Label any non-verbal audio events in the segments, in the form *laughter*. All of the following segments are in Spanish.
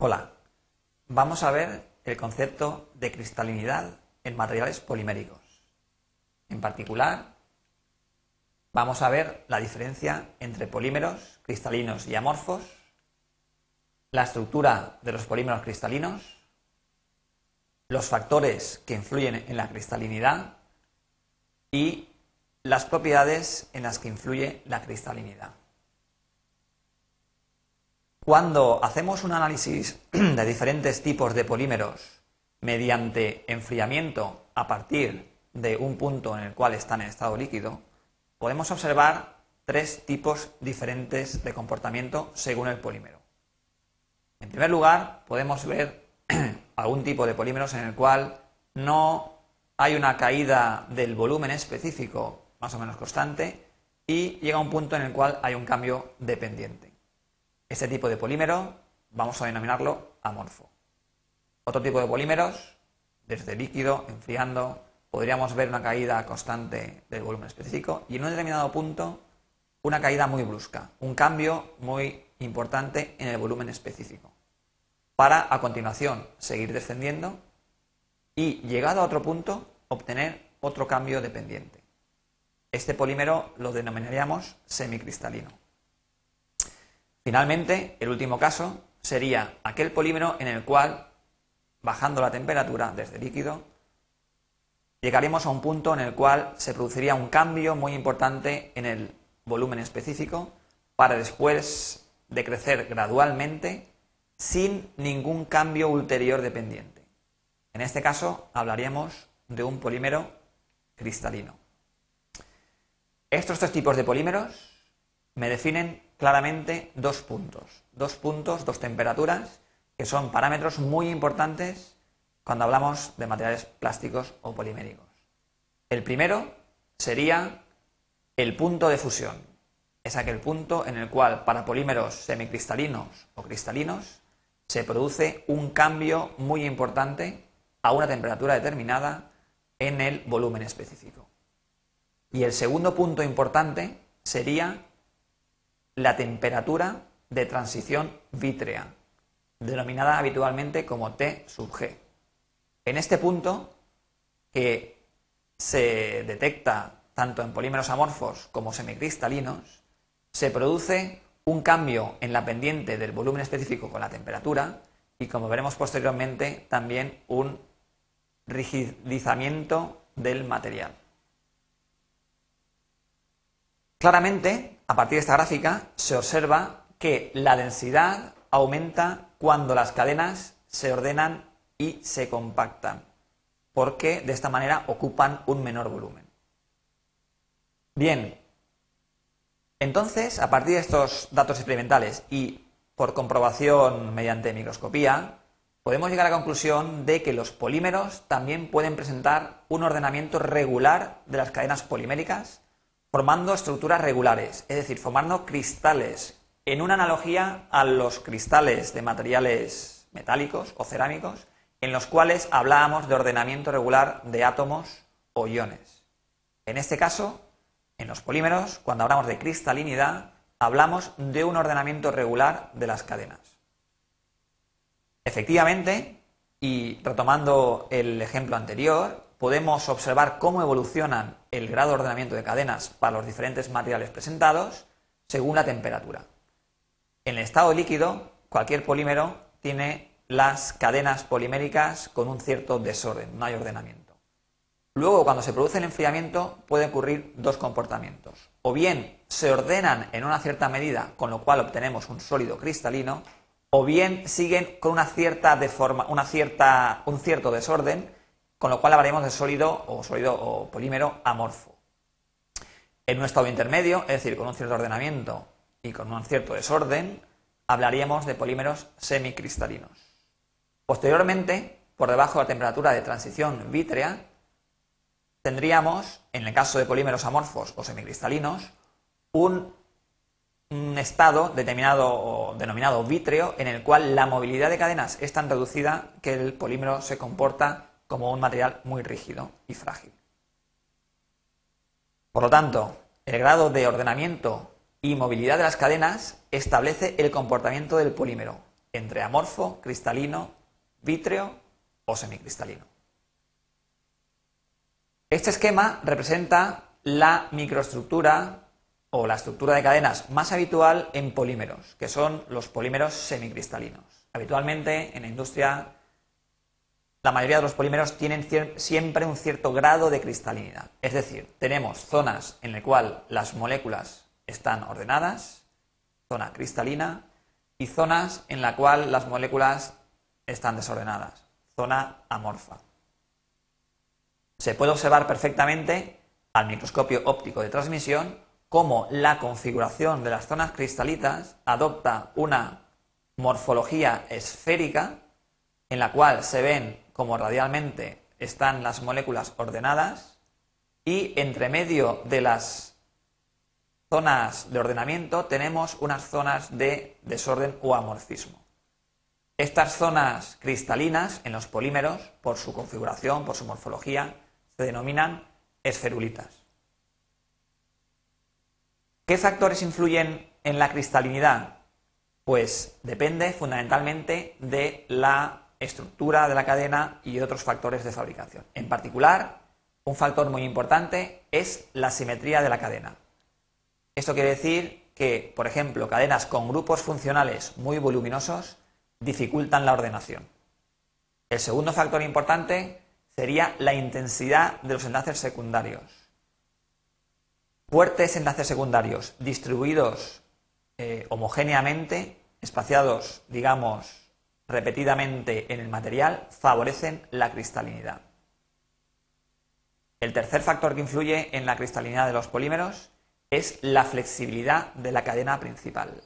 Hola, vamos a ver el concepto de cristalinidad en materiales poliméricos. En particular, vamos a ver la diferencia entre polímeros cristalinos y amorfos, la estructura de los polímeros cristalinos, los factores que influyen en la cristalinidad y las propiedades en las que influye la cristalinidad. Cuando hacemos un análisis *clears throat* de diferentes tipos de polímeros mediante enfriamiento a partir de un punto en el cual están en estado líquido, podemos observar tres tipos diferentes de comportamiento según el polímero. En primer lugar, podemos ver *clears throat* algún tipo de polímeros en el cual no hay una caída del volumen específico más o menos constante y llega un punto en el cual hay un cambio dependiente. Este tipo de polímero vamos a denominarlo amorfo. Otro tipo de polímeros, desde líquido, enfriando, podríamos ver una caída constante del volumen específico y en un determinado punto una caída muy brusca, un cambio muy importante en el volumen específico, para a continuación seguir descendiendo y llegado a otro punto obtener otro cambio dependiente. Este polímero lo denominaríamos semicristalino. Finalmente, el último caso sería aquel polímero en el cual, bajando la temperatura desde líquido, llegaremos a un punto en el cual se produciría un cambio muy importante en el volumen específico para después decrecer gradualmente sin ningún cambio ulterior dependiente. En este caso hablaríamos de un polímero cristalino. Estos tres tipos de polímeros me definen claramente dos puntos. Dos puntos, dos temperaturas, que son parámetros muy importantes cuando hablamos de materiales plásticos o poliméricos. El primero sería el punto de fusión. Es aquel punto en el cual para polímeros semicristalinos o cristalinos se produce un cambio muy importante a una temperatura determinada en el volumen específico. Y el segundo punto importante sería la temperatura de transición vítrea, denominada habitualmente como T sub G. En este punto, que se detecta tanto en polímeros amorfos como semicristalinos, se produce un cambio en la pendiente del volumen específico con la temperatura y, como veremos posteriormente, también un rigidizamiento del material. Claramente, a partir de esta gráfica se observa que la densidad aumenta cuando las cadenas se ordenan y se compactan, porque de esta manera ocupan un menor volumen. Bien, entonces, a partir de estos datos experimentales y por comprobación mediante microscopía, podemos llegar a la conclusión de que los polímeros también pueden presentar un ordenamiento regular de las cadenas poliméricas formando estructuras regulares, es decir, formando cristales, en una analogía a los cristales de materiales metálicos o cerámicos, en los cuales hablábamos de ordenamiento regular de átomos o iones. En este caso, en los polímeros, cuando hablamos de cristalinidad, hablamos de un ordenamiento regular de las cadenas. Efectivamente, y retomando el ejemplo anterior, podemos observar cómo evolucionan el grado de ordenamiento de cadenas para los diferentes materiales presentados según la temperatura. En el estado líquido, cualquier polímero tiene las cadenas poliméricas con un cierto desorden, no hay ordenamiento. Luego, cuando se produce el enfriamiento, puede ocurrir dos comportamientos. O bien se ordenan en una cierta medida, con lo cual obtenemos un sólido cristalino, o bien siguen con una cierta deforma, una cierta, un cierto desorden, con lo cual hablaremos de sólido o sólido polímero amorfo. En un estado intermedio, es decir, con un cierto ordenamiento y con un cierto desorden, hablaríamos de polímeros semicristalinos. Posteriormente, por debajo de la temperatura de transición vítrea, tendríamos, en el caso de polímeros amorfos o semicristalinos, un, un estado determinado o denominado vítreo en el cual la movilidad de cadenas es tan reducida que el polímero se comporta como un material muy rígido y frágil. Por lo tanto, el grado de ordenamiento y movilidad de las cadenas establece el comportamiento del polímero, entre amorfo, cristalino, vítreo o semicristalino. Este esquema representa la microestructura o la estructura de cadenas más habitual en polímeros, que son los polímeros semicristalinos. Habitualmente en la industria la mayoría de los polímeros tienen siempre un cierto grado de cristalinidad. Es decir, tenemos zonas en las cuales las moléculas están ordenadas, zona cristalina, y zonas en las cuales las moléculas están desordenadas, zona amorfa. Se puede observar perfectamente al microscopio óptico de transmisión cómo la configuración de las zonas cristalitas adopta una morfología esférica en la cual se ven como radialmente están las moléculas ordenadas y entre medio de las zonas de ordenamiento tenemos unas zonas de desorden o amorfismo. Estas zonas cristalinas en los polímeros, por su configuración, por su morfología, se denominan esferulitas. ¿Qué factores influyen en la cristalinidad? Pues depende fundamentalmente de la estructura de la cadena y otros factores de fabricación. En particular, un factor muy importante es la simetría de la cadena. Esto quiere decir que, por ejemplo, cadenas con grupos funcionales muy voluminosos dificultan la ordenación. El segundo factor importante sería la intensidad de los enlaces secundarios fuertes enlaces secundarios distribuidos eh, homogéneamente, espaciados, digamos, repetidamente en el material, favorecen la cristalinidad. El tercer factor que influye en la cristalinidad de los polímeros es la flexibilidad de la cadena principal.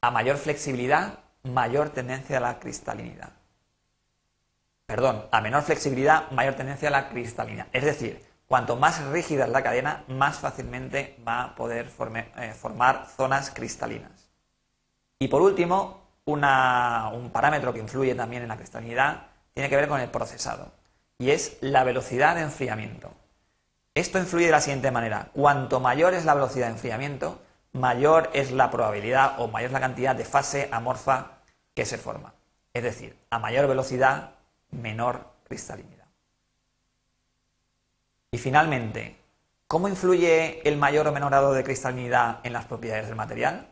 A mayor flexibilidad, mayor tendencia a la cristalinidad. Perdón, a menor flexibilidad, mayor tendencia a la cristalinidad. Es decir, Cuanto más rígida es la cadena, más fácilmente va a poder eh, formar zonas cristalinas. Y por último, un parámetro que influye también en la cristalinidad tiene que ver con el procesado, y es la velocidad de enfriamiento. Esto influye de la siguiente manera. Cuanto mayor es la velocidad de enfriamiento, mayor es la probabilidad o mayor es la cantidad de fase amorfa que se forma. Es decir, a mayor velocidad, menor cristalinidad. Y finalmente, ¿cómo influye el mayor o menor grado de cristalinidad en las propiedades del material?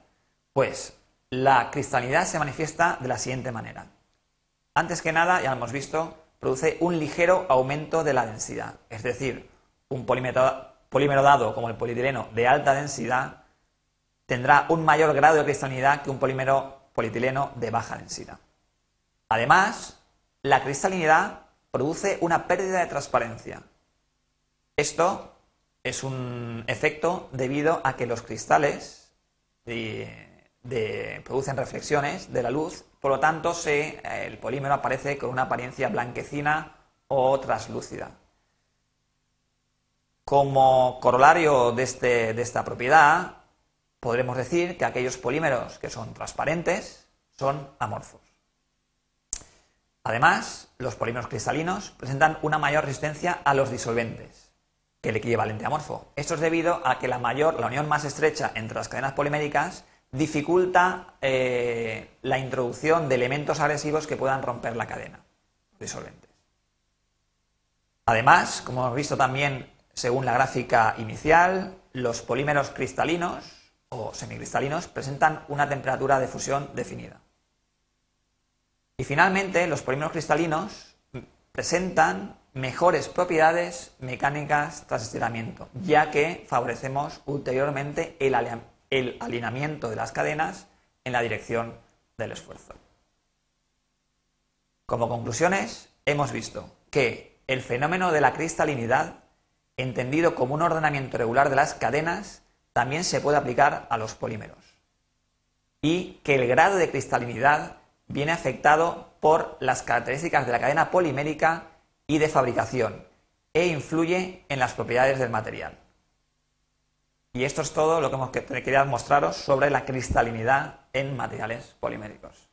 Pues la cristalinidad se manifiesta de la siguiente manera. Antes que nada, ya lo hemos visto, produce un ligero aumento de la densidad. Es decir, un polímero, dado como el polietileno de alta densidad tendrá un mayor grado de cristalinidad que un polímero polietileno de baja densidad. Además, la cristalinidad produce una pérdida de transparencia. Esto es un efecto debido a que los cristales producen reflexiones de la luz, por lo tanto el polímero aparece con una apariencia blanquecina o traslúcida. Como corolario de, este, de esta propiedad, podremos decir que aquellos polímeros que son transparentes son amorfos. Además, los polímeros cristalinos presentan una mayor resistencia a los disolventes que el equivalente amorfo. Esto es debido a que la mayor, la unión más estrecha entre las cadenas poliméricas dificulta eh, la introducción de elementos agresivos que puedan romper la cadena disolventes. Además, como hemos visto también según la gráfica inicial, los polímeros cristalinos o semicristalinos presentan una temperatura de fusión definida. Y finalmente, los polímeros cristalinos presentan mejores propiedades mecánicas tras estiramiento, ya que favorecemos ulteriormente el, alineamiento de las cadenas en la dirección del esfuerzo. Como conclusiones, hemos visto que el fenómeno de la cristalinidad, entendido como un ordenamiento regular de las cadenas, también se puede aplicar a los polímeros. Y que el grado de cristalinidad viene afectado por las características de la cadena polimérica y de fabricación e influye en las propiedades del material. Y esto es todo lo que querido mostraros sobre la cristalinidad en materiales poliméricos.